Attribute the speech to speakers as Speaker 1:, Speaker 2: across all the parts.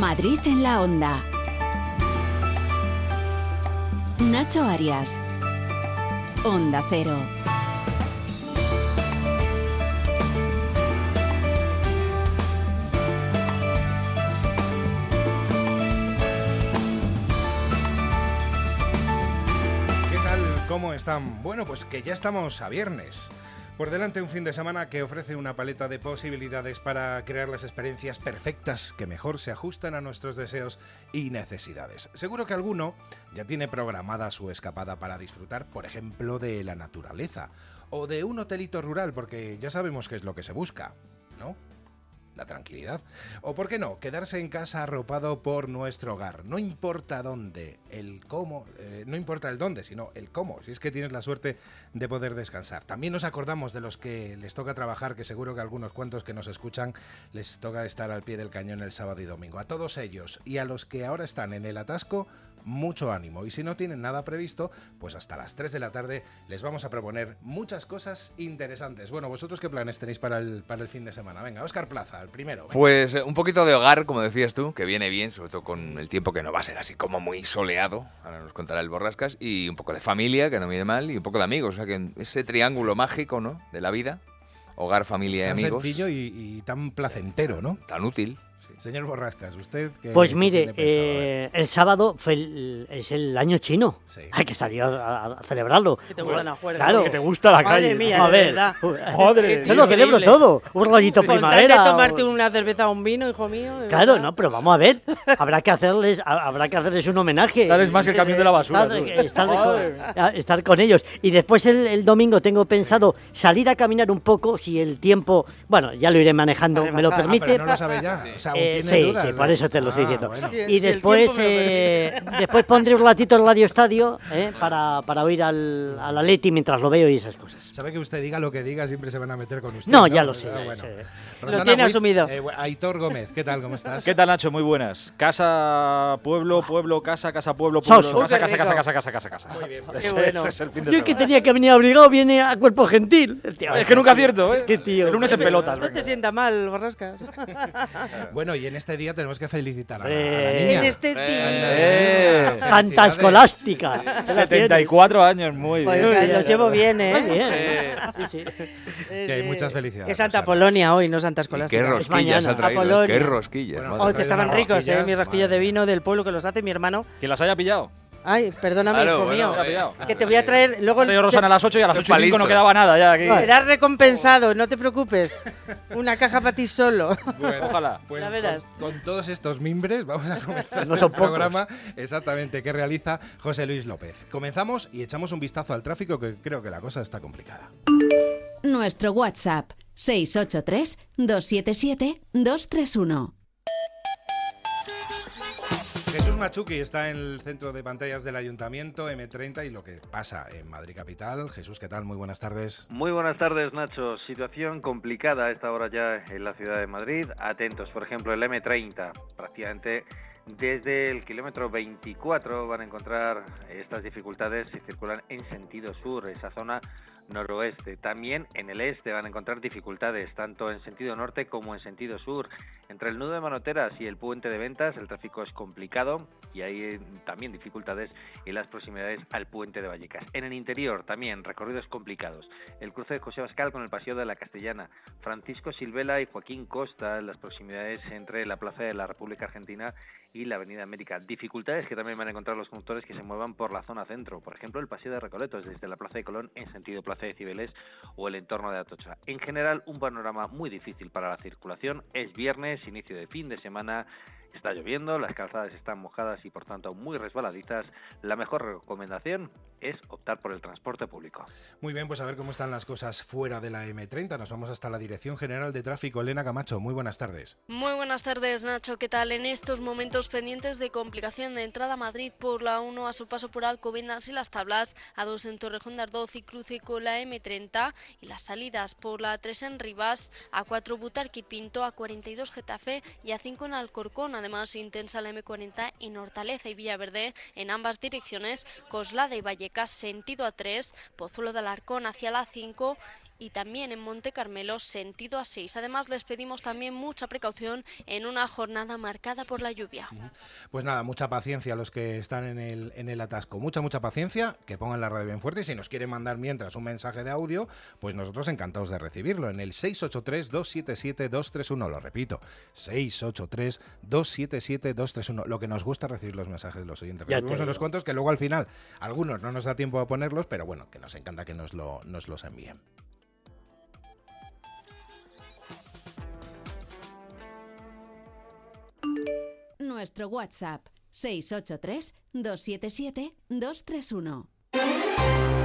Speaker 1: Madrid en la onda. Nacho Arias. Onda Cero.
Speaker 2: ¿Qué tal? ¿Cómo están? Bueno, pues que ya estamos a viernes. Por delante un fin de semana que ofrece una paleta de posibilidades para crear las experiencias perfectas que mejor se ajustan a nuestros deseos y necesidades. Seguro que alguno ya tiene programada su escapada para disfrutar, por ejemplo, de la naturaleza o de un hotelito rural, porque ya sabemos qué es lo que se busca, ¿no? La tranquilidad. O por qué no, quedarse en casa arropado por nuestro hogar. No importa dónde, el cómo, eh, no importa el dónde, sino el cómo, si es que tienes la suerte de poder descansar. También nos acordamos de los que les toca trabajar, que seguro que algunos cuantos que nos escuchan les toca estar al pie del cañón el sábado y domingo. A todos ellos y a los que ahora están en el atasco, mucho ánimo. Y si no tienen nada previsto, pues hasta las 3 de la tarde les vamos a proponer muchas cosas interesantes. Bueno, ¿vosotros qué planes tenéis para el, para el fin de semana? Venga, Oscar Plaza, el primero. venga.
Speaker 3: Pues eh, un poquito de hogar, como decías tú, que viene bien, sobre todo con el tiempo que no va a ser así como muy soleado, ahora nos contará el Borrascas, y un poco de familia, que no viene mal, y un poco de amigos, o sea que ese triángulo mágico, ¿no?, de la vida, hogar, familia y
Speaker 2: Tan
Speaker 3: amigos,
Speaker 2: sencillo y, y tan placentero, ¿no?
Speaker 3: tan útil.
Speaker 2: Señor Borrascas, ¿usted qué
Speaker 4: Pues
Speaker 2: qué
Speaker 4: mire,
Speaker 2: tiene pensado? A ver.
Speaker 4: eh, el sábado fue el- es el año chino.
Speaker 2: Sí.
Speaker 4: Hay que salir a, a celebrarlo.
Speaker 5: Que te juerga.
Speaker 4: Claro.
Speaker 6: Que te gusta la
Speaker 5: Madre
Speaker 6: calle.
Speaker 5: mía,
Speaker 4: A ver.
Speaker 6: Joder.
Speaker 4: yo lo celebro todo. Un rollito
Speaker 5: Con tal
Speaker 4: primavera.
Speaker 5: de tomarte
Speaker 4: o-
Speaker 5: una cerveza o un vino, hijo mío.
Speaker 4: Claro,
Speaker 5: verdad.
Speaker 4: no, pero vamos a ver. Habrá que hacerles, ha- habrá que hacerles un homenaje.
Speaker 6: Sales más que el camión de la basura.
Speaker 4: Estar, estar
Speaker 6: Madre
Speaker 4: con, estar con ellos. Y después el, el domingo tengo pensado salir a caminar un poco si el tiempo, bueno, ya lo iré manejando,
Speaker 5: Vale,
Speaker 4: me lo
Speaker 5: bajar.
Speaker 2: Ah,
Speaker 4: permite.
Speaker 2: pero no lo sabe ya. O sea, aún
Speaker 4: Eh,
Speaker 2: tiene
Speaker 4: sí,
Speaker 2: dudas.
Speaker 4: sí,
Speaker 2: ¿no?
Speaker 4: por eso te lo estoy
Speaker 2: Ah,
Speaker 4: diciendo.
Speaker 2: bueno.
Speaker 4: Y después,
Speaker 5: lo
Speaker 4: eh, después pondré un ratito el Radio Estadio eh, para, para oír al, al Atleti mientras lo veo y esas cosas.
Speaker 2: Sabe que usted diga lo que diga, siempre se van a meter con usted.
Speaker 4: No, ya lo sé,
Speaker 2: Ah, bueno. Rosana
Speaker 5: tiene
Speaker 2: Ruiz,
Speaker 5: asumido.
Speaker 2: eh, Aitor Gómez, ¿qué tal? ¿Cómo estás?
Speaker 6: ¿Qué tal, Nacho? Muy buenas. Casa, pueblo, pueblo, casa, casa, pueblo, pueblo,
Speaker 4: Soso.
Speaker 6: casa, casa, casa, casa, casa, casa, casa.
Speaker 2: Muy bien, pues.
Speaker 6: Ese,
Speaker 5: bueno.
Speaker 6: ese es el fin de
Speaker 4: Yo el que tenía que venir abrigado viene a cuerpo gentil. Tío,
Speaker 6: Es que nunca acierto, ¿eh?
Speaker 4: Qué tío.
Speaker 6: El lunes en pelotas.
Speaker 5: No te sienta mal, Borrascas.
Speaker 2: Bueno, y en este día tenemos que felicitar a la, a la
Speaker 4: Eh,
Speaker 2: niña.
Speaker 5: en este día.
Speaker 6: Eh.
Speaker 4: Fanta escolástica.
Speaker 6: 74 años, muy
Speaker 5: Joder,
Speaker 6: bien.
Speaker 4: bien.
Speaker 5: los llevo bien, ¿eh?
Speaker 4: Muy bien. Sí, sí.
Speaker 5: Es,
Speaker 2: Que
Speaker 5: eh,
Speaker 2: muchas felicidades,
Speaker 5: Es Santa. Polonia hoy, no Santa Escolástica.
Speaker 3: qué rosquillas
Speaker 4: mañana.
Speaker 3: ha traído, qué rosquillas.
Speaker 2: Bueno, ha
Speaker 5: que estaban ricos,
Speaker 2: rosquillas,
Speaker 5: ¿eh? Mis rosquillas de vino del pueblo que los hace mi hermano.
Speaker 6: ¿Quién las haya pillado?
Speaker 5: Ay, perdóname,
Speaker 3: Claro,
Speaker 5: hijo
Speaker 3: bueno,
Speaker 5: mío.
Speaker 3: eh.
Speaker 5: Que te voy a traer. Luego
Speaker 6: traído Rosana a las 8 y a las
Speaker 3: Qué
Speaker 6: 8 y 5 no quedaba nada ya aquí.
Speaker 5: serás recompensado, no te preocupes. Una caja para ti solo.
Speaker 2: Bueno,
Speaker 6: Ojalá.
Speaker 2: pues
Speaker 5: Ya verás.
Speaker 2: Con, con todos estos mimbres vamos a comenzar
Speaker 4: No
Speaker 2: el
Speaker 4: pocos.
Speaker 2: programa exactamente que realiza José Luis López. Comenzamos y echamos un vistazo al tráfico que creo que la cosa está complicada.
Speaker 1: Nuestro WhatsApp 683 277 231.
Speaker 2: Machuki está en el centro de pantallas del Ayuntamiento M30 y lo que pasa en Madrid Capital. Jesús, ¿qué tal? Muy buenas tardes.
Speaker 7: Muy buenas tardes, Nacho. Situación complicada a esta hora ya en la ciudad de Madrid. Atentos, por ejemplo, el M30, prácticamente desde el kilómetro 24 van a encontrar estas dificultades si circulan en sentido sur, esa zona noroeste. También en el este van a encontrar dificultades, tanto en sentido norte como en sentido sur. Entre el nudo de Manoteras y el puente de ventas el tráfico es complicado y hay eh, también dificultades en las proximidades al puente de Vallecas. En el interior también recorridos complicados. El cruce de José Bascal con el Paseo de la Castellana, Francisco Silvela y Joaquín Costa las proximidades entre la Plaza de la República Argentina y la Avenida América. Dificultades que también van a encontrar los conductores que se muevan por la zona centro, por ejemplo el Paseo de Recoletos desde la Plaza de Colón en sentido Plaza de Cibeles o el entorno de Atocha. En general, un panorama muy difícil para la circulación. Es viernes, inicio de fin de semana. Está lloviendo, las calzadas están mojadas y por tanto muy resbaladizas. La mejor recomendación es optar por el transporte público.
Speaker 2: Muy bien, pues a ver cómo están las cosas fuera de la M30. Nos vamos hasta la Dirección General de Tráfico. Elena Camacho, muy buenas tardes.
Speaker 8: Muy buenas tardes, Nacho. ¿Qué tal? En estos momentos pendientes de complicación de entrada a Madrid por la 1 a su paso por Alcobendas y las Tablas, a 2 en Torrejón de Ardoz y cruce con la M30 y las salidas por la 3 en Rivas, a 4 Butarque y Pinto, a 42 Getafe y a 5 en Alcorcón. Además, intensa la M40 en Hortaleza y Villaverde en ambas direcciones, Coslada y Vallecas sentido a 3, Pozuelo de Alarcón hacia la 5 y también en Monte Carmelo sentido a 6. Además les pedimos también mucha precaución en una jornada marcada por la lluvia.
Speaker 2: Pues nada, mucha paciencia a los que están en el, en el atasco. Mucha, mucha paciencia, que pongan la radio bien fuerte y si nos quieren mandar mientras un mensaje de audio, pues nosotros encantados de recibirlo en el 683-277-231. Lo repito, 683-277-231. Lo que nos gusta recibir los mensajes de los oyentes. Recibimos
Speaker 4: digo.
Speaker 2: cuentos que luego al final algunos no nos da tiempo a ponerlos, pero bueno, que nos encanta que nos, lo, nos los envíen.
Speaker 1: Nuestro WhatsApp 683 277 231.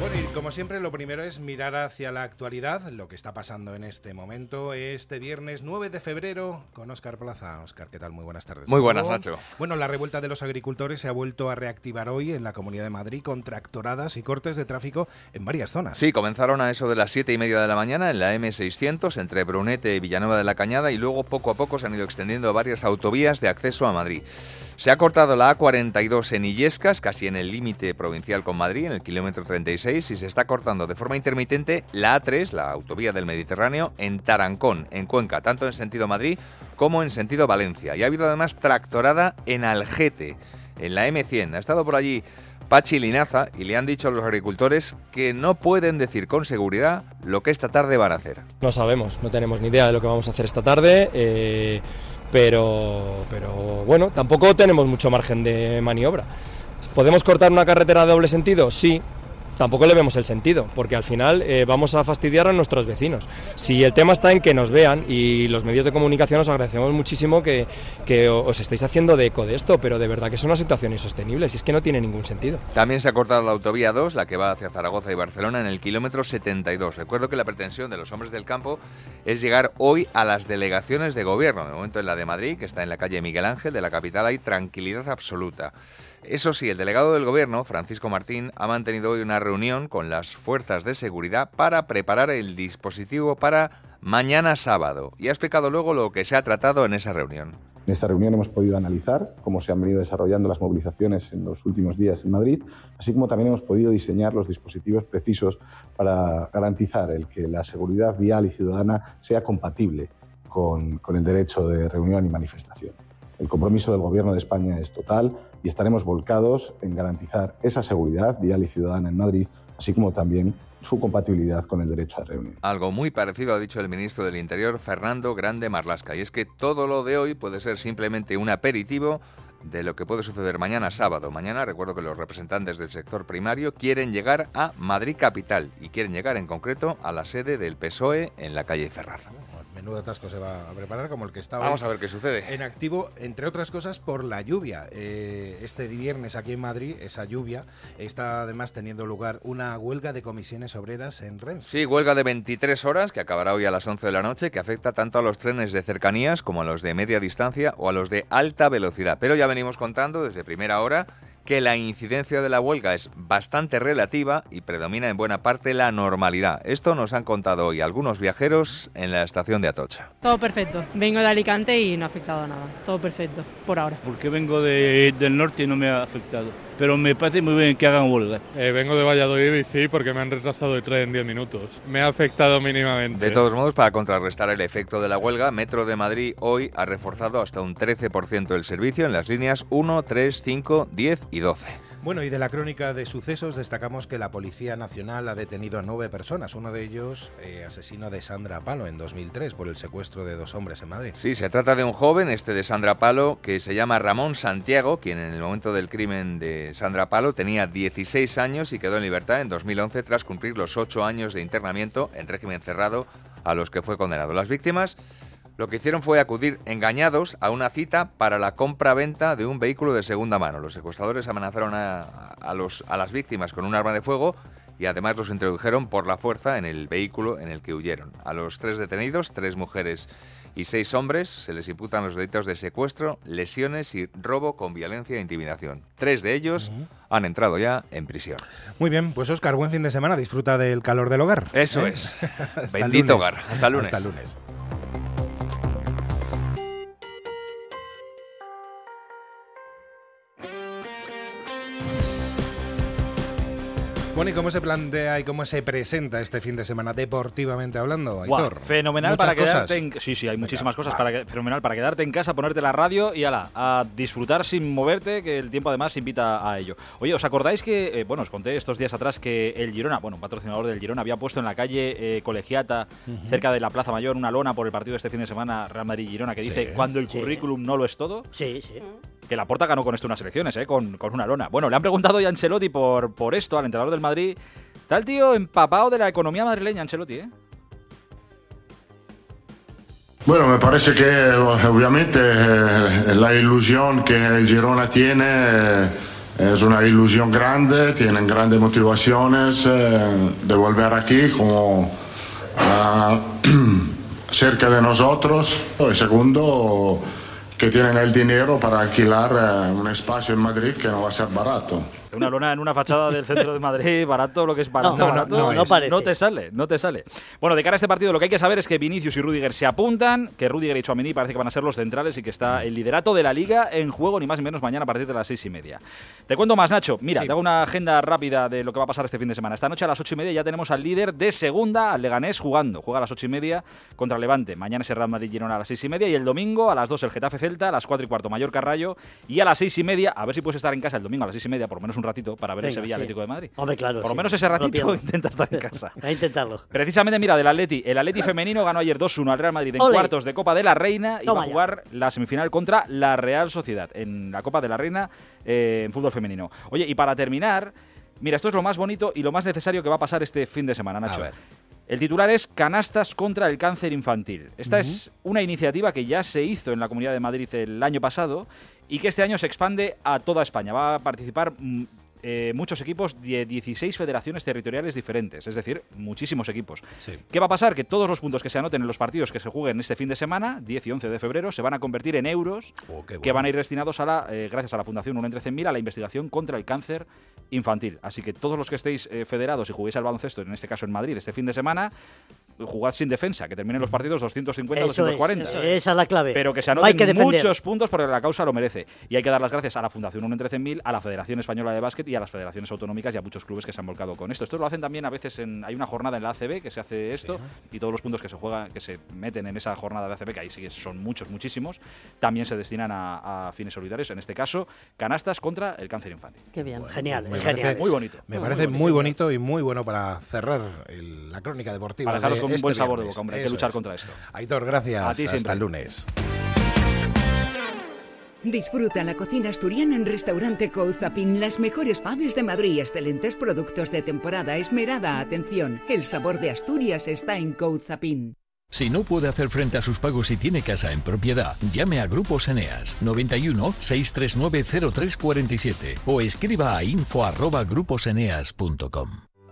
Speaker 2: Bueno, y como siempre, lo primero es mirar hacia la actualidad, lo que está pasando en este momento, este viernes 9 de febrero, con Óscar Plaza. Óscar, ¿qué tal? Muy buenas tardes.
Speaker 3: Muy buenas. Nacho.
Speaker 2: Bueno, la revuelta de los agricultores se ha vuelto a reactivar hoy en la Comunidad de Madrid con tractoradas y cortes de tráfico en varias zonas.
Speaker 3: Sí, comenzaron a eso de las siete y media de la mañana en la M600 entre Brunete y Villanueva de la Cañada y luego poco a poco se han ido extendiendo varias autovías de acceso a Madrid. Se ha cortado la A42 en Illescas, casi en el límite provincial con Madrid, en el kilómetro 36, y se está cortando de forma intermitente la A3, la autovía del Mediterráneo, en Tarancón, en Cuenca, tanto en sentido Madrid como en sentido Valencia. Y ha habido además tractorada en Algete, en la M100. Ha estado por allí Pachi Linaza y le han dicho a los agricultores que no pueden decir con seguridad lo que esta tarde van a hacer.
Speaker 9: No sabemos, no tenemos ni idea de lo que vamos a hacer esta tarde, eh, pero, pero bueno, tampoco tenemos mucho margen de maniobra. ¿Podemos cortar una carretera de doble sentido? Sí. Tampoco le vemos el sentido, porque al final eh, vamos a fastidiar a nuestros vecinos. Si el tema está en que nos vean y los medios de comunicación os agradecemos muchísimo que, que os estéis haciendo de eco de esto, pero de verdad que es una situación insostenible, si es que no tiene ningún sentido.
Speaker 3: También se ha cortado la autovía 2, la que va hacia Zaragoza y Barcelona, en el kilómetro 72. Recuerdo que la pretensión de los hombres del campo es llegar hoy a las delegaciones de gobierno. De momento en la de Madrid, que está en la calle Miguel Ángel de la capital, hay tranquilidad absoluta. Eso sí, el delegado del gobierno, Francisco Martín, ha mantenido hoy una reunión con las fuerzas de seguridad para preparar el dispositivo para mañana sábado y ha explicado luego lo que se ha tratado en esa reunión.
Speaker 10: En esta reunión hemos podido analizar cómo se han venido desarrollando las movilizaciones en los últimos días en Madrid, así como también hemos podido diseñar los dispositivos precisos para garantizar el que la seguridad vial y ciudadana sea compatible con, con el derecho de reunión y manifestación. El compromiso del Gobierno de España es total y estaremos volcados en garantizar esa seguridad vial y ciudadana en Madrid, así como también su compatibilidad con el derecho a reunión.
Speaker 3: Algo muy parecido ha dicho el ministro del Interior, Fernando Grande Marlasca, y es que todo lo de hoy puede ser simplemente un aperitivo de lo que puede suceder mañana sábado. Mañana recuerdo que los representantes del sector primario quieren llegar a Madrid capital y quieren llegar en concreto a la sede del PSOE en la calle Ferraz.
Speaker 2: Menudo atasco se va a preparar como el que hoy
Speaker 3: Vamos a ver qué sucede.
Speaker 2: en activo, entre otras cosas por la lluvia. Eh, este viernes aquí en Madrid, esa lluvia, está además teniendo lugar una huelga de comisiones obreras en Renfe.
Speaker 3: Sí, huelga de 23 horas que acabará hoy a las 11 de la noche, que afecta tanto a los trenes de cercanías como a los de media distancia o a los de alta velocidad. Pero ya venimos contando desde primera hora que la incidencia de la huelga es bastante relativa y predomina en buena parte la normalidad. Esto nos han contado hoy algunos viajeros en la estación de Atocha.
Speaker 5: Todo perfecto. Vengo de Alicante y no ha afectado a nada. Todo perfecto, por ahora.
Speaker 11: porque vengo de- del norte y no me ha afectado. Pero me parece muy bien que hagan huelga.
Speaker 12: Eh, vengo de Valladolid y sí, porque me han retrasado el tren en 10 minutos. Me ha afectado mínimamente.
Speaker 3: De todos modos, para contrarrestar el efecto de la huelga, Metro de Madrid hoy ha reforzado hasta un 13% el servicio en las líneas 1, 3, 5, 10 y 12.
Speaker 2: Bueno, y de la crónica de sucesos destacamos que la Policía Nacional ha detenido a nueve personas, uno de ellos eh, asesino de Sandra Palo en 2003 por el secuestro de dos hombres en Madrid.
Speaker 3: Sí, se trata de un joven, este de Sandra Palo, que se llama Ramón Santiago, quien en el momento del crimen de Sandra Palo tenía 16 años y quedó en libertad en 2011 tras cumplir los 8 años de internamiento en régimen cerrado a los que fue condenado. Las víctimas lo que hicieron fue acudir engañados a una cita para la compra-venta de un vehículo de segunda mano. Los secuestradores amenazaron a, a los, a las víctimas con un arma de fuego y además los introdujeron por la fuerza en el vehículo en el que huyeron. A los tres detenidos, tres mujeres y seis hombres, se les imputan los delitos de secuestro, lesiones y robo con violencia e intimidación. Tres de ellos han entrado ya en prisión.
Speaker 2: Muy bien, pues Oscar, buen fin de semana, disfruta del calor del hogar.
Speaker 3: Eso
Speaker 2: ¿eh?
Speaker 3: es. Bendito
Speaker 2: lunes.
Speaker 3: hogar. Hasta lunes.
Speaker 2: Hasta lunes. Bueno, ¿y cómo se plantea y cómo se presenta este fin de semana deportivamente hablando, Aitor?
Speaker 6: fenomenal
Speaker 2: Muchas
Speaker 6: para
Speaker 2: cosas.
Speaker 6: quedarte en Sí, sí, hay muchísimas cosas para que- fenomenal para quedarte en casa, ponerte la radio y ala, a disfrutar sin moverte, que el tiempo además invita a ello. Oye, ¿os acordáis que, eh, bueno, os conté estos días atrás que el Girona, bueno, un patrocinador del Girona, había puesto en la calle eh, Colegiata,
Speaker 13: Ujú.
Speaker 6: cerca de la Plaza Mayor, una lona por el partido de este fin de semana Real Madrid-Girona que dice cuando el currículum no lo es todo?
Speaker 4: Sí, sí.
Speaker 6: Que la Porta ganó con esto unas elecciones, ¿eh? con, con una lona. Bueno, le han preguntado a Ancelotti por, por esto, al entrenador del Madrid. Está el tío empapado de la economía madrileña, Ancelotti, ¿eh?
Speaker 13: Bueno, me parece que obviamente eh, la ilusión que el Girona tiene es una ilusión grande, tienen grandes motivaciones de volver aquí como ah, cerca de nosotros. Y segundo, que tienen el dinero para alquilar eh, un espacio en Madrid que no va a ser barato.
Speaker 6: Una lona en una fachada del centro de Madrid, barato, lo que es barato,
Speaker 4: No, no,
Speaker 6: barato,
Speaker 4: no, no parece.
Speaker 6: te sale, no te sale. Bueno, de cara a este partido, lo que hay que saber es que Vinicius y Rudiger se apuntan, que Rudiger y Chouameni parece que van a ser los centrales y que está el liderato de la liga en juego, ni más ni menos mañana a partir de las seis y media. Te cuento más, Nacho. Mira,
Speaker 2: Sí.
Speaker 6: te hago una agenda rápida de lo que va a pasar este fin de semana. Esta noche a las ocho y media ya tenemos al líder de segunda, al Leganés, jugando. Juega a las ocho y media contra Levante. Mañana será Madrid Girona a las seis y media y el domingo a las dos el Getafe Celta, a las cuatro y cuarto Mallorca Rayo y a las seis y media, a ver si puedes estar en casa el domingo a las seis y media, por lo menos un ratito, para ver el
Speaker 4: Venga,
Speaker 6: Sevilla
Speaker 4: sí.
Speaker 6: Atlético de Madrid.
Speaker 4: Hombre, claro.
Speaker 6: Por lo
Speaker 4: sí.
Speaker 6: menos ese ratito intenta estar en casa.
Speaker 4: A intentarlo.
Speaker 6: Precisamente, mira, del Atleti. El Atleti femenino ganó ayer 2-1 al Real Madrid en
Speaker 4: Ole.
Speaker 6: cuartos de Copa de la Reina y
Speaker 4: Toma
Speaker 6: va a
Speaker 4: ya.
Speaker 6: jugar la semifinal contra la Real Sociedad en la Copa de la Reina eh, en fútbol femenino. Oye, y para terminar, mira, esto es lo más bonito y lo más necesario que va a pasar este fin de semana, Nacho.
Speaker 2: ver.
Speaker 6: El titular es Canastas contra el cáncer infantil. Esta es una iniciativa que ya se hizo en la Comunidad de Madrid el año pasado y que este año se expande a toda España. Va a participar mm, eh, muchos equipos de 16 federaciones territoriales diferentes, es decir, muchísimos equipos. ¿Qué va a pasar? Que todos los puntos que se anoten en los partidos que se jueguen este fin de semana, 10 y 11 de febrero, se van a convertir en euros
Speaker 2: Oh,
Speaker 6: que van a ir destinados a la, eh, gracias a la Fundación 1 entre 100.000 a la investigación contra el cáncer infantil. Así que todos los que estéis eh, federados y juguéis al baloncesto, en este caso en Madrid, este fin de semana, jugad sin defensa, que terminen los partidos 250,
Speaker 4: Eso es,
Speaker 6: 240.
Speaker 4: eso es. Esa es la clave.
Speaker 6: Pero que se
Speaker 4: No hay
Speaker 6: anoten
Speaker 4: que defender.
Speaker 6: muchos puntos porque la causa lo merece. Y hay que dar las gracias a la Fundación 1 entre 100.000, a la Federación Española de Básquet y a las federaciones autonómicas y a muchos clubes que se han volcado con esto. Esto lo hacen también a veces en. Hay una jornada en la ACB que se hace esto y todos los puntos que se juegan, que se meten en esa jornada de ACB, que ahí sí que son muchos, muchísimos, también se destinan a, a fines solidarios. En este caso, canastas contra el cáncer infantil.
Speaker 5: Qué bien.
Speaker 4: Genial,
Speaker 2: Me
Speaker 4: es
Speaker 2: parece-
Speaker 4: genial.
Speaker 6: Muy bonito.
Speaker 2: Me
Speaker 6: Muy
Speaker 2: parece muy bonito y muy bueno para cerrar el- la crónica deportiva.
Speaker 6: Para dejaros
Speaker 2: de
Speaker 6: con un
Speaker 2: este
Speaker 6: buen sabor de boca, hombre. Hay que luchar
Speaker 2: es.
Speaker 6: contra esto.
Speaker 2: Aitor, gracias.
Speaker 6: A ti
Speaker 2: Hasta
Speaker 6: siempre.
Speaker 2: el lunes.
Speaker 14: Disfruta la cocina asturiana en Restaurante Couzapin, las mejores faves de Madrid, excelentes productos de temporada, esmerada atención. El sabor de Asturias está en Couzapin.
Speaker 15: Si no puede hacer frente a sus pagos y tiene casa en propiedad, llame a Grupos Eneas 91 639 0347 o escriba a info@gruposeneas.com.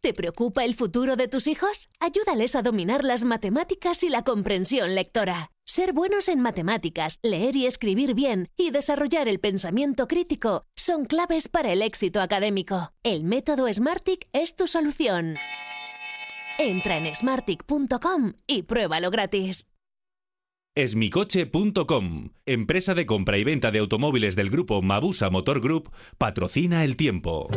Speaker 16: ¿Te preocupa el futuro de tus hijos? Ayúdales a dominar las matemáticas y la comprensión lectora. Ser buenos en matemáticas, leer y escribir bien y desarrollar el pensamiento crítico son claves para el éxito académico. El método Smartick es tu solución. Entra en smartick.com y pruébalo gratis.
Speaker 17: Esmicoche.com, empresa de compra y venta de automóviles del grupo Mabusa Motor Group, patrocina el tiempo.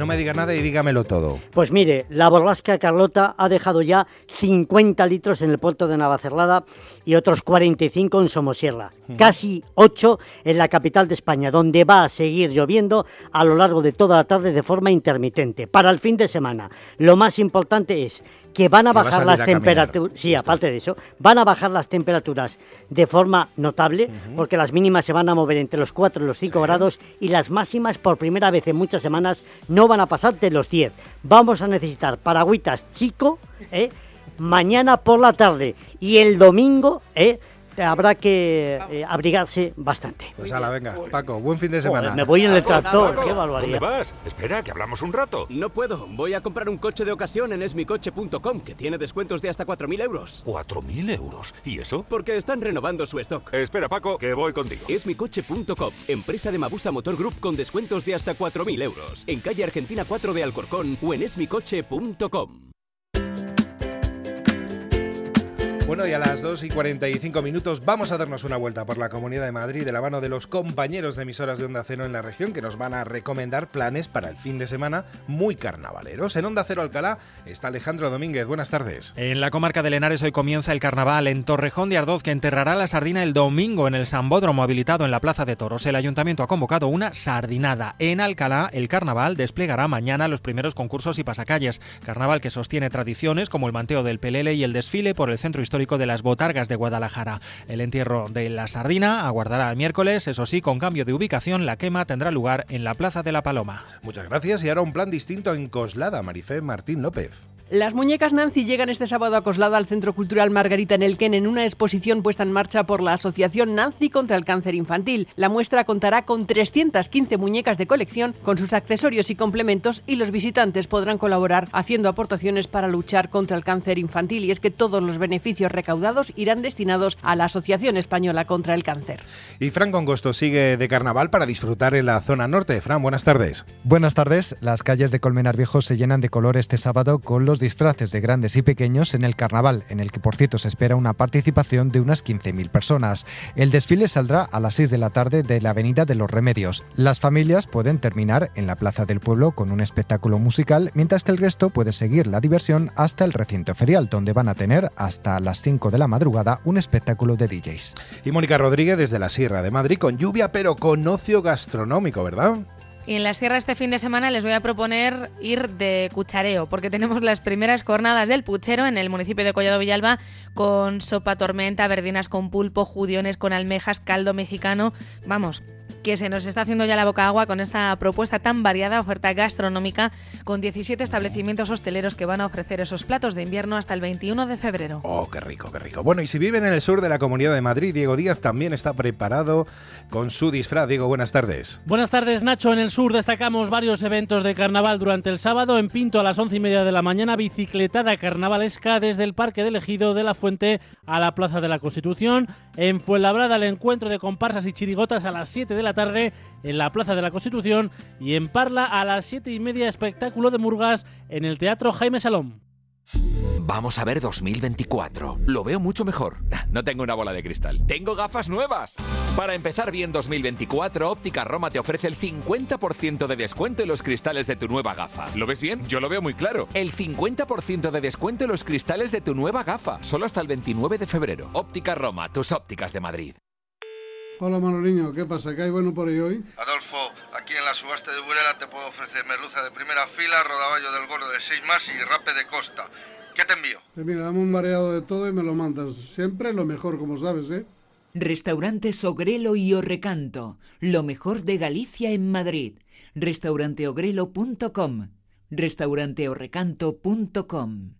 Speaker 2: No me diga nada y dígamelo todo.
Speaker 4: Pues mire, la borrasca Carlota ha dejado ya 50 litros en el puerto de Navacerrada y otros 45 en Somosierra. Casi 8 en la capital de España, donde va a seguir lloviendo a lo largo de toda la tarde de forma intermitente. Para el fin de semana, lo más importante es que van a bajar las temperaturas. Sí, aparte de eso, van a bajar las temperaturas de forma notable, porque las mínimas se van a mover entre los 4 y los 5 grados y las máximas por primera vez en muchas semanas no van a pasar de los 10. Vamos a necesitar paragüitas chico, ¿eh? mañana por la tarde y el domingo, ¿eh? Eh, habrá que eh, abrigarse bastante.
Speaker 2: Pues ala, venga, Paco, buen fin de semana.
Speaker 4: Joder, me voy en el tractor,
Speaker 18: Paco,
Speaker 4: qué
Speaker 18: ¿Dónde
Speaker 4: barbaridad.
Speaker 18: vas? Espera, que hablamos un rato.
Speaker 19: No puedo. Voy a comprar un coche de ocasión en esmicoche.com, que tiene descuentos de hasta 4.000 euros.
Speaker 18: ¿4.000 euros? ¿Y eso?
Speaker 19: Porque están renovando su stock.
Speaker 18: Espera, Paco, que voy contigo.
Speaker 19: Esmicoche.com, empresa de Mabusa Motor Group con descuentos de hasta 4.000 euros. En calle Argentina 4 de Alcorcón o en esmicoche.com.
Speaker 2: Bueno, y a las 2 y 45 minutos vamos a darnos una vuelta por la Comunidad de Madrid de la mano de los compañeros de emisoras de Onda Cero en la región que nos van a recomendar planes para el fin de semana muy carnavaleros. En Onda Cero Alcalá está Alejandro Domínguez. Buenas tardes.
Speaker 20: En la comarca de Lenares hoy comienza el carnaval en Torrejón de Ardoz que enterrará la sardina el domingo en el Sambódromo habilitado en la Plaza de Toros. El ayuntamiento ha convocado una sardinada. En Alcalá el carnaval desplegará mañana los primeros concursos y pasacalles. Carnaval que sostiene tradiciones como el manteo del pelele y el desfile por el centro histórico de las Botargas de Guadalajara. El entierro de la sardina aguardará el miércoles, eso sí, con cambio de ubicación, la quema tendrá lugar en la Plaza de la Paloma.
Speaker 2: Muchas gracias y ahora un plan distinto en Coslada, Marifé Martín López.
Speaker 21: Las muñecas Nancy llegan este sábado a Coslada al Centro Cultural Margarita Nelken en una exposición puesta en marcha por la Asociación Nancy contra el Cáncer Infantil. La muestra contará con 315 muñecas de colección con sus accesorios y complementos y los visitantes podrán colaborar haciendo aportaciones para luchar contra el cáncer infantil y es que todos los beneficios recaudados irán destinados a la Asociación Española contra el Cáncer.
Speaker 2: Y Fran Congosto sigue de carnaval para disfrutar en la zona norte. Fran, buenas tardes.
Speaker 22: Buenas tardes. Las calles de Colmenar Viejo se llenan de color este sábado con los disfraces de grandes y pequeños en el carnaval, en el que por cierto se espera una participación de unas 15.000 personas. El desfile saldrá a las 6 de la tarde de la Avenida de los Remedios. Las familias pueden terminar en la Plaza del Pueblo con un espectáculo musical, mientras que el resto puede seguir la diversión hasta el recinto ferial, donde van a tener hasta las 5 de la madrugada un espectáculo de DJs.
Speaker 2: Y Mónica Rodríguez desde la Sierra de Madrid con lluvia pero con ocio gastronómico, ¿verdad?
Speaker 23: Y en la sierra este fin de semana les voy a proponer ir de cuchareo, porque tenemos las primeras jornadas del puchero en el municipio de Collado Villalba con sopa tormenta, verdinas con pulpo, judiones con almejas, caldo mexicano. Vamos, que se nos está haciendo ya la boca agua con esta propuesta tan variada, oferta gastronómica, con 17 establecimientos hosteleros que van a ofrecer esos platos de invierno hasta el 21 de febrero.
Speaker 2: Oh, qué rico, qué rico. Bueno, y si viven en el sur de la Comunidad de Madrid, Diego Díaz también está preparado con su disfraz. Diego, buenas tardes.
Speaker 24: Buenas tardes, Nacho. En el sur destacamos varios eventos de carnaval durante el sábado. En Pinto, a las once y media de la mañana, bicicletada carnavalesca desde el Parque del Ejido de la Fuente a la Plaza de la Constitución. En Fuenlabrada, el encuentro de comparsas y chirigotas a las 7 de la tarde en la Plaza de la Constitución. Y en Parla, a las siete y media, espectáculo de Murgas en el Teatro Jaime Salom.
Speaker 25: Vamos a ver 2024. Lo veo mucho mejor. No tengo una bola de cristal. Tengo gafas nuevas. Para empezar bien 2024, Óptica Roma te ofrece el 50% de descuento en los cristales de tu nueva gafa. ¿Lo ves bien? Yo lo veo muy claro. El 50% de descuento en los cristales de tu nueva gafa. Solo hasta el 29 de febrero. Óptica Roma, tus ópticas de Madrid.
Speaker 26: Hola Manoliño, ¿qué pasa? ¿Qué hay bueno por ahí hoy?
Speaker 27: Adolfo, aquí en la subasta de Burela te puedo ofrecer merluza de primera fila, rodaballo del gordo de 6 más y rape de costa. ¿Qué te envío?
Speaker 26: Pues mira, dame un mareado de todo y me lo mandas. Siempre lo mejor, como sabes, ¿eh?
Speaker 14: Restaurantes Ogrelo y Orrecanto, lo mejor de Galicia en Madrid. Restauranteogrelo.com, restauranteorrecanto.com.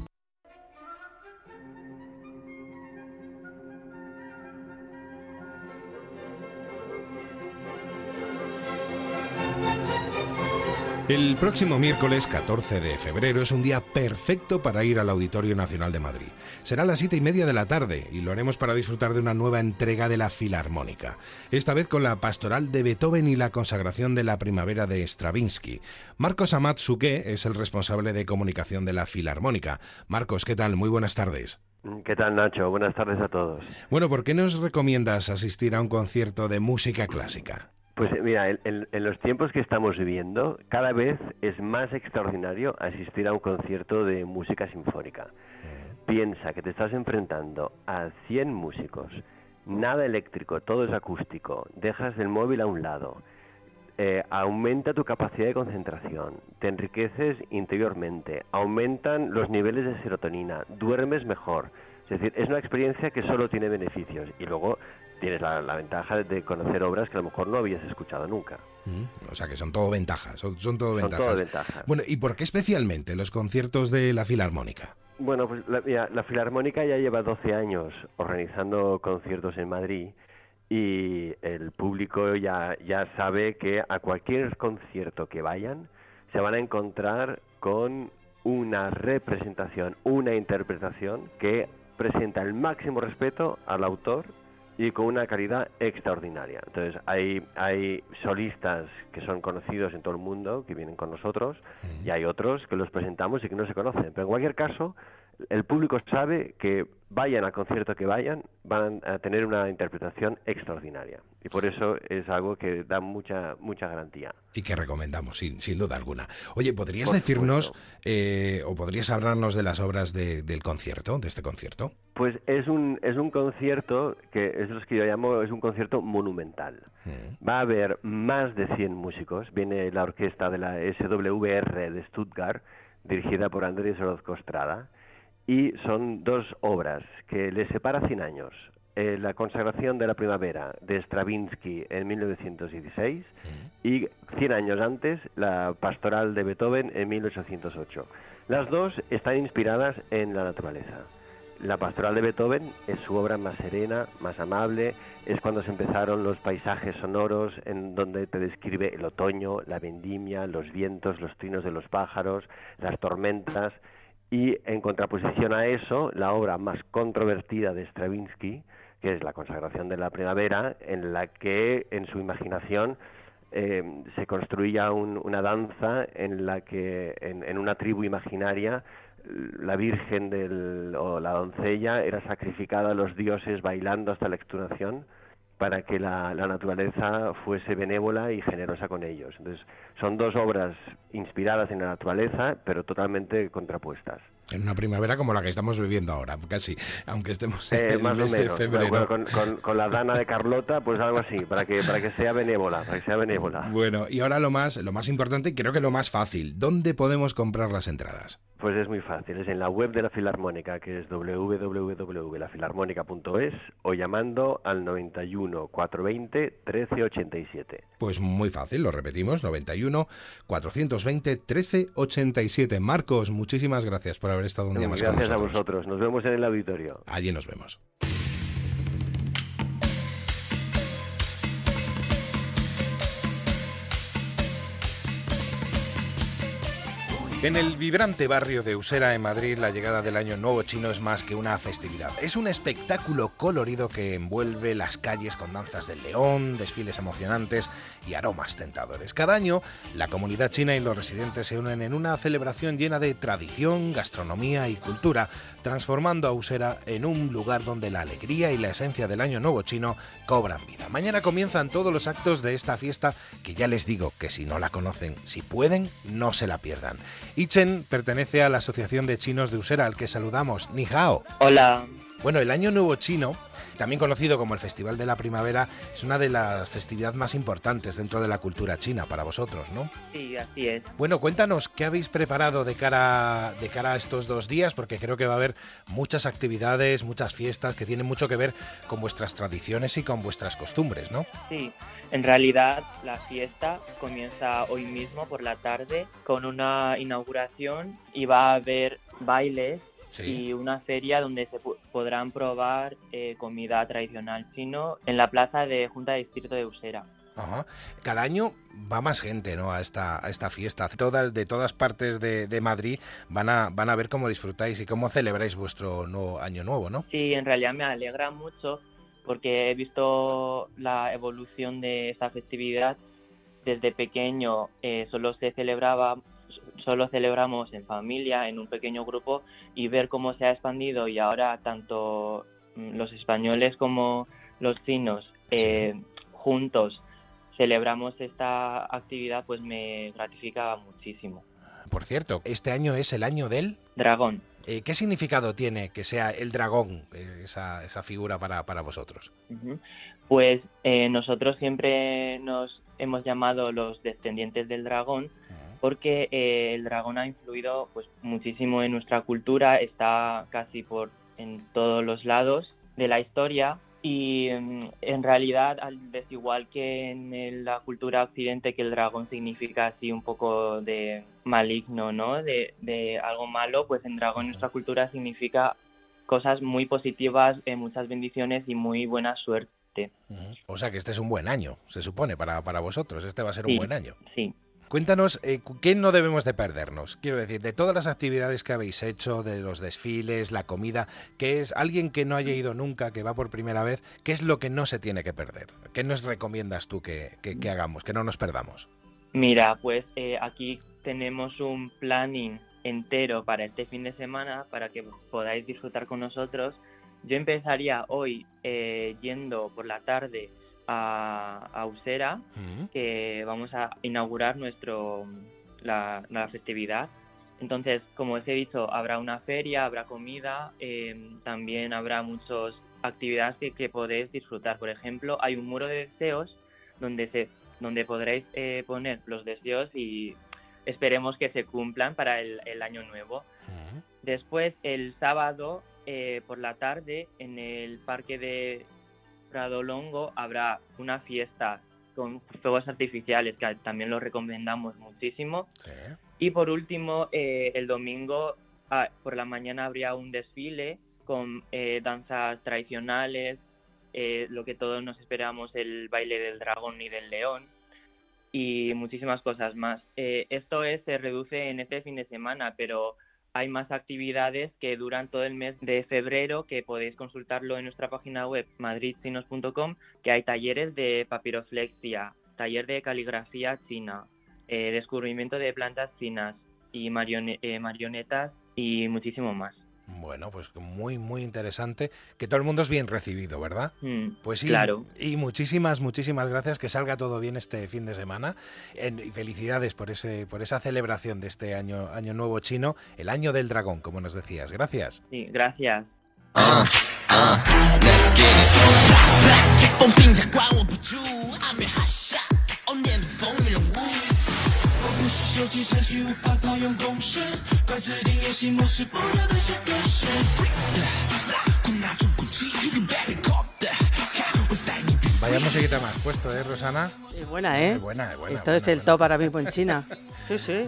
Speaker 2: El próximo miércoles 14 de febrero es un día perfecto para ir al Auditorio Nacional de Madrid. Será a las siete y media de la tarde y lo haremos para disfrutar de una nueva entrega de la Filarmónica. Esta vez con la pastoral de Beethoven y la consagración de la primavera de Stravinsky. Marcos Amat Suqué es el responsable de comunicación de la Filarmónica. Marcos, ¿qué tal? Muy buenas tardes.
Speaker 28: ¿Qué tal, Nacho? Buenas tardes a todos.
Speaker 2: Bueno, ¿por qué nos recomiendas asistir a un concierto de música clásica?
Speaker 28: Pues mira, en, en, los tiempos que estamos viviendo, cada vez es más extraordinario asistir a un concierto de música sinfónica. Piensa que te estás enfrentando a 100 músicos, nada eléctrico, todo es acústico, dejas el móvil a un lado, eh, aumenta tu capacidad de concentración, te enriqueces interiormente, aumentan los niveles de serotonina, duermes mejor. Es decir, es una experiencia que solo tiene beneficios y luego tienes la, ventaja de conocer obras que a lo mejor no habías escuchado nunca.
Speaker 2: o sea que son todo ventajas, son, todo
Speaker 28: son
Speaker 2: ventajas.
Speaker 28: Todo ventajas.
Speaker 2: Bueno, ¿y por qué especialmente los conciertos de la Filarmónica?
Speaker 28: Bueno, pues la, la Filarmónica ya lleva 12 años organizando conciertos en Madrid y el público ya, ya sabe que a cualquier concierto que vayan se van a encontrar con una representación, una interpretación que presenta el máximo respeto al autor y con una calidad extraordinaria. Entonces hay, hay solistas que son conocidos en todo el mundo, que vienen con nosotros, y hay otros que los presentamos y que no se conocen. Pero en cualquier caso, el público sabe que vayan al concierto que vayan, van a tener una interpretación extraordinaria. Y por eso es algo que da mucha mucha garantía.
Speaker 2: Y que recomendamos, sin, sin duda alguna. Oye, ¿podrías decirnos eh, o podrías hablarnos de las obras del concierto, de este concierto?
Speaker 28: Pues es un, es un concierto que es lo que yo llamo, es un concierto monumental. Mm. Va a haber más de 100 músicos. Viene la orquesta de la SWR de Stuttgart, dirigida por Andrés Orozco Estrada y son dos obras que le separa 100 años. Eh, la consagración de la primavera de Stravinsky en 1916 y 100 años antes la pastoral de Beethoven en 1808. Las dos están inspiradas en la naturaleza. La pastoral de Beethoven es su obra más serena, más amable, es cuando se empezaron los paisajes sonoros en donde te describe el otoño, la vendimia, los vientos, los trinos de los pájaros, las tormentas y en contraposición a eso, la obra más controvertida de Stravinsky, que es La consagración de la primavera, en la que en su imaginación eh, se construía una danza en la que en, una tribu imaginaria la virgen o la doncella era sacrificada a los dioses bailando hasta la extunación para que la, la, naturaleza fuese benévola y generosa con ellos. Entonces, son dos obras inspiradas en la naturaleza, pero totalmente contrapuestas.
Speaker 2: En una primavera como la que estamos viviendo ahora, casi, aunque estemos en eh, el mes de febrero.
Speaker 28: con, la dana de Carlota, pues algo así, para que, para que sea benévola, para que sea benévola.
Speaker 2: Bueno, y ahora lo más, lo más importante creo que lo más fácil, ¿dónde podemos comprar las entradas?
Speaker 28: Pues es muy fácil, es en la web de la Filarmónica, que es www.lafilarmónica.es o llamando al 91 420 1387.
Speaker 2: Pues muy fácil, lo repetimos, 91 420 1387. Marcos, muchísimas gracias por haber estado un día más
Speaker 28: con
Speaker 2: nosotros.
Speaker 28: Gracias a vosotros, nos vemos en el auditorio.
Speaker 2: Allí nos vemos. En el vibrante barrio de Usera, en Madrid, la llegada del Año Nuevo Chino es más que una festividad. Es un espectáculo colorido que envuelve las calles con danzas del león, desfiles emocionantes y aromas tentadores. Cada año, la comunidad china y los residentes se unen en una celebración llena de tradición, gastronomía y cultura, transformando a Usera en un lugar donde la alegría y la esencia del Año Nuevo Chino cobran vida. Mañana comienzan todos los actos de esta fiesta que ya les digo que si no la conocen, si pueden, no se la pierdan. Ichen pertenece a la Asociación de Chinos de Usera, al que saludamos. Ni hao.
Speaker 29: Hola.
Speaker 2: Bueno, el Año Nuevo Chino, también conocido como el Festival de la Primavera, es una de las festividades más importantes dentro de la cultura china para vosotros, ¿no?
Speaker 29: Sí, así es.
Speaker 2: Bueno, cuéntanos qué habéis preparado de cara, de cara a estos dos días, porque creo que va a haber muchas actividades, muchas fiestas que tienen mucho que ver con vuestras tradiciones y con vuestras costumbres, ¿no?
Speaker 29: Sí, en realidad la fiesta comienza hoy mismo por la tarde con una inauguración y va a haber bailes y una feria donde se podrán probar eh, comida tradicional chino en la plaza de Junta de Distrito de Usera.
Speaker 2: Cada año va más gente ¿no? a, esta, a esta fiesta. Todas, de todas partes de, Madrid van a, van a ver cómo disfrutáis y cómo celebráis vuestro nuevo año nuevo, ¿no?
Speaker 29: Sí, en realidad me alegra mucho porque he visto la evolución de esta festividad. Desde pequeño eh, solo se celebraba solo celebramos en familia, en un pequeño grupo, y ver cómo se ha expandido y ahora tanto mm, los españoles como los chinos eh, juntos celebramos esta actividad, pues me gratificaba muchísimo.
Speaker 2: Por cierto, este año es el año del
Speaker 29: dragón.
Speaker 2: Eh, ¿Qué significado tiene que sea el dragón, eh, esa, esa, figura para, para vosotros?
Speaker 29: Pues nosotros siempre nos hemos llamado los descendientes del dragón porque eh, el dragón ha influido pues muchísimo en nuestra cultura, está casi por en todos los lados de la historia y mm, en realidad al desigual que en la cultura occidente que el dragón significa así un poco de maligno, ¿no? De, de algo malo, pues en dragón nuestra cultura significa cosas muy positivas, eh, muchas bendiciones y muy buena suerte.
Speaker 2: O sea que este es un buen año, se supone, para, para vosotros. Este va a ser un buen año.
Speaker 29: Sí.
Speaker 2: Cuéntanos, eh, ¿qué no debemos de perdernos? Quiero decir, de todas las actividades que habéis hecho, de los desfiles, la comida, ¿qué es alguien que no haya ido nunca, que va por primera vez, qué es lo que no se tiene que perder? ¿Qué nos recomiendas tú que, hagamos, que no nos perdamos?
Speaker 29: Mira, pues eh, aquí tenemos un planning entero para este fin de semana, para que podáis disfrutar con nosotros. Yo empezaría hoy eh, yendo por la tarde a, Usera, que vamos a inaugurar nuestro la, festividad. Entonces, como os he dicho, habrá una feria, habrá comida, em, también habrá muchas actividades que, podéis disfrutar. Por ejemplo, hay un muro de deseos donde se donde podréis eh, poner los deseos y esperemos que se cumplan para el, año nuevo. Después, el sábado eh, por la tarde, en el parque de Prado Longo habrá una fiesta con fuegos artificiales que también lo recomendamos muchísimo. Y por último, eh, el domingo ah, por la mañana habría un desfile con eh, danzas tradicionales, eh, lo que todos nos esperamos, el baile del dragón y del león y muchísimas cosas más. esto es, se reduce en este fin de semana, pero hay más actividades que duran todo el mes de febrero, que podéis consultarlo en nuestra página web madridchinos.com, que hay talleres de papiroflexia, taller de caligrafía china, eh, descubrimiento de plantas chinas y eh, marionetas y muchísimo más.
Speaker 2: Bueno, pues muy, muy interesante. Que todo el mundo es bien recibido, ¿verdad?
Speaker 29: Mm,
Speaker 2: pues sí.
Speaker 29: Claro.
Speaker 2: Y muchísimas, muchísimas gracias. Que salga todo bien este fin de semana. y felicidades por, ese, por esa celebración de este año, año nuevo chino, el año del dragón, como nos decías. Gracias.
Speaker 29: Sí, gracias. 手机程序无法套用公式快自定义游戏模式不断被换格式
Speaker 2: Vaya musiquita más puesto, ¿eh, Rosana?
Speaker 30: Es buena, ¿eh?
Speaker 2: Es buena, es buena.
Speaker 30: Esto es el top ahora mismo en China. Sí, sí.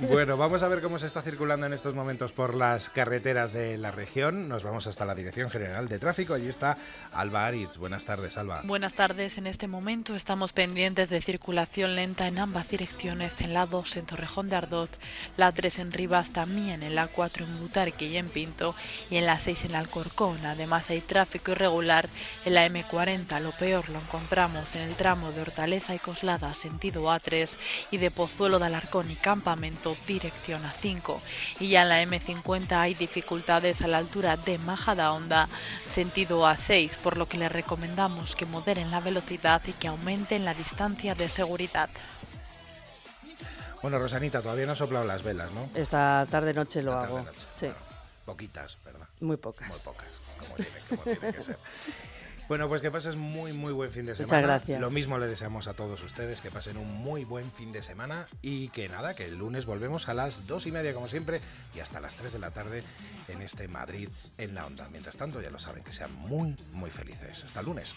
Speaker 2: Bueno, vamos a ver cómo se está circulando en estos momentos por las carreteras de la región. Nos vamos hasta la Dirección General de Tráfico. Allí está Alba Aritz. Buenas tardes, Alba.
Speaker 31: Buenas tardes. En este momento estamos pendientes de circulación lenta en ambas direcciones, en la 2 en Torrejón de Ardoz, la 3 en Rivas, también en la 4 en Butarque y en Pinto, y en la 6 en Alcorcón. Además hay tráfico irregular en la M40. Lo peor lo encontramos en el tramo de Hortaleza y Coslada, sentido A3, y de Pozuelo de Alarcón y Campamento dirección a 5 y ya en la M50 hay dificultades a la altura de Majadahonda sentido A6 por lo que les recomendamos que moderen la velocidad y que aumenten la distancia de seguridad.
Speaker 2: Bueno, Rosanita, todavía no ha soplado las velas, ¿no?
Speaker 30: Esta tarde noche lo hago. sí.
Speaker 2: poquitas, ¿verdad?
Speaker 30: Muy pocas.
Speaker 2: Muy pocas, como tiene que ser. Bueno, pues que pases muy, muy buen fin de semana.
Speaker 30: Muchas gracias.
Speaker 2: Lo mismo le deseamos a todos ustedes que pasen un muy buen fin de semana y que nada, que el lunes volvemos a las dos y media, como siempre, y hasta las tres de la tarde en este Madrid en la onda. Mientras tanto, ya lo saben, que sean muy, muy felices. Hasta el lunes.